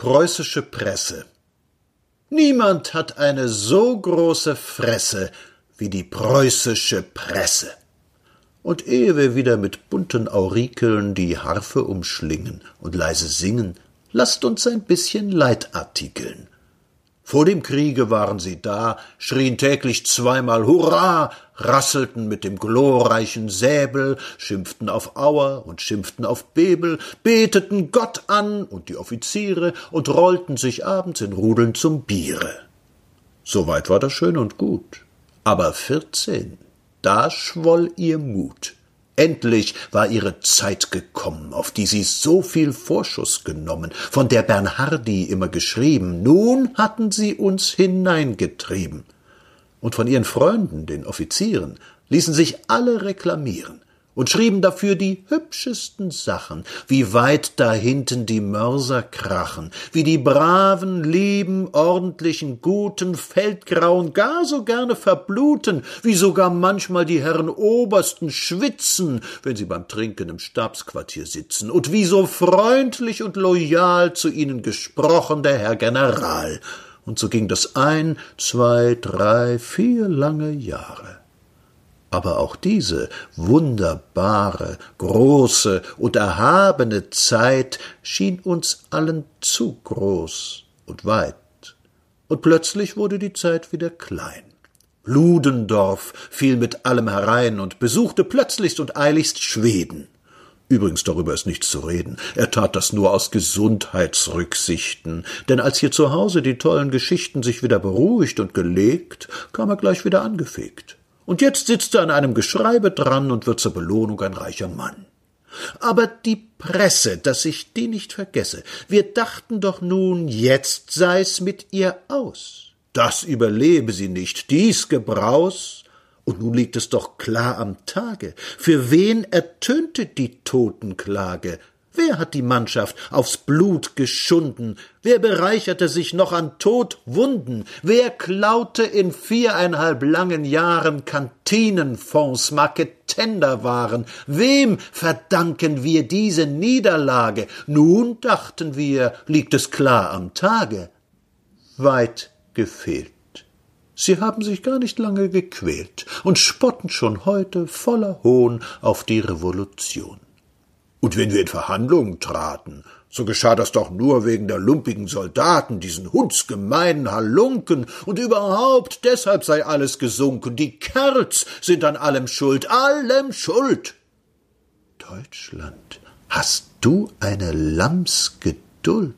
Preußische Presse Niemand hat eine so große Fresse wie die preußische Presse. Und ehe wir wieder mit bunten Aurikeln die Harfe umschlingen und leise singen, lasst uns ein bisschen Leitartikeln. Vor dem Kriege waren sie da, schrien täglich zweimal Hurra, rasselten mit dem glorreichen Säbel, schimpften auf Auer und schimpften auf Bebel, beteten Gott an und die Offiziere und rollten sich abends in Rudeln zum Biere. Soweit war das schön und gut. Aber vierzehn, da schwoll ihr Mut. Endlich war ihre Zeit gekommen, auf die sie so viel Vorschuss genommen, von der Bernhardi immer geschrieben, nun hatten sie uns hineingetrieben. Und von ihren Freunden, den Offizieren, ließen sich alle reklamieren und schrieben dafür die hübschesten Sachen, wie weit da hinten die Mörser krachen, wie die braven, lieben, ordentlichen, guten Feldgrauen gar so gerne verbluten, wie sogar manchmal die Herren Obersten schwitzen, wenn sie beim Trinken im Stabsquartier sitzen, und wie so freundlich und loyal zu ihnen gesprochen der Herr General. Und so ging das ein, zwei, drei, vier lange Jahre. Aber auch diese wunderbare, große und erhabene Zeit schien uns allen zu groß und weit. Und plötzlich wurde die Zeit wieder klein. Ludendorff fiel mit allem herein und besuchte plötzlichst und eiligst Schweden. Übrigens darüber ist nichts zu reden. Er tat das nur aus Gesundheitsrücksichten, denn als hier zu Hause die tollen Geschichten sich wieder beruhigt und gelegt, kam er gleich wieder angefegt. Und jetzt sitzt er an einem Geschreibe dran und wird zur Belohnung ein reicher Mann. Aber die Presse, dass ich die nicht vergesse, wir dachten doch nun, jetzt sei's mit ihr aus. Das überlebe sie nicht, dies Gebraus. Und nun liegt es doch klar am Tage. Für wen ertönte die Totenklage? Wer hat die Mannschaft aufs Blut geschunden? Wer bereicherte sich noch an Todwunden? Wer klaute in viereinhalb langen Jahren Kantinenfonds, Marketenderwaren? Wem verdanken wir diese Niederlage? Nun, dachten wir, liegt es klar am Tage. Weit gefehlt. Sie haben sich gar nicht lange gequält und spotten schon heute voller Hohn auf die Revolution. Und wenn wir in Verhandlungen traten, so geschah das doch nur wegen der lumpigen Soldaten, diesen hundsgemeinen Halunken, und überhaupt deshalb sei alles gesunken. Die Kerls sind an allem schuld, allem schuld. Deutschland, hast du eine Lammsgeduld?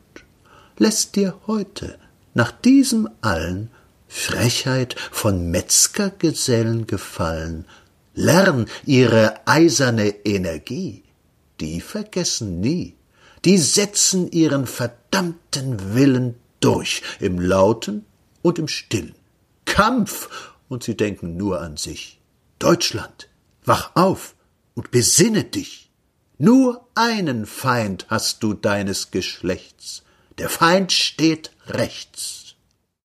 Lässt dir heute, nach diesem allen, Frechheit von Metzgergesellen gefallen, lern ihre eiserne Energie, die vergessen nie, die setzen ihren verdammten Willen durch, im Lauten und im Stillen. Kampf, und sie denken nur an sich. Deutschland, wach auf und besinne dich. Nur einen Feind hast du deines Geschlechts, der Feind steht rechts.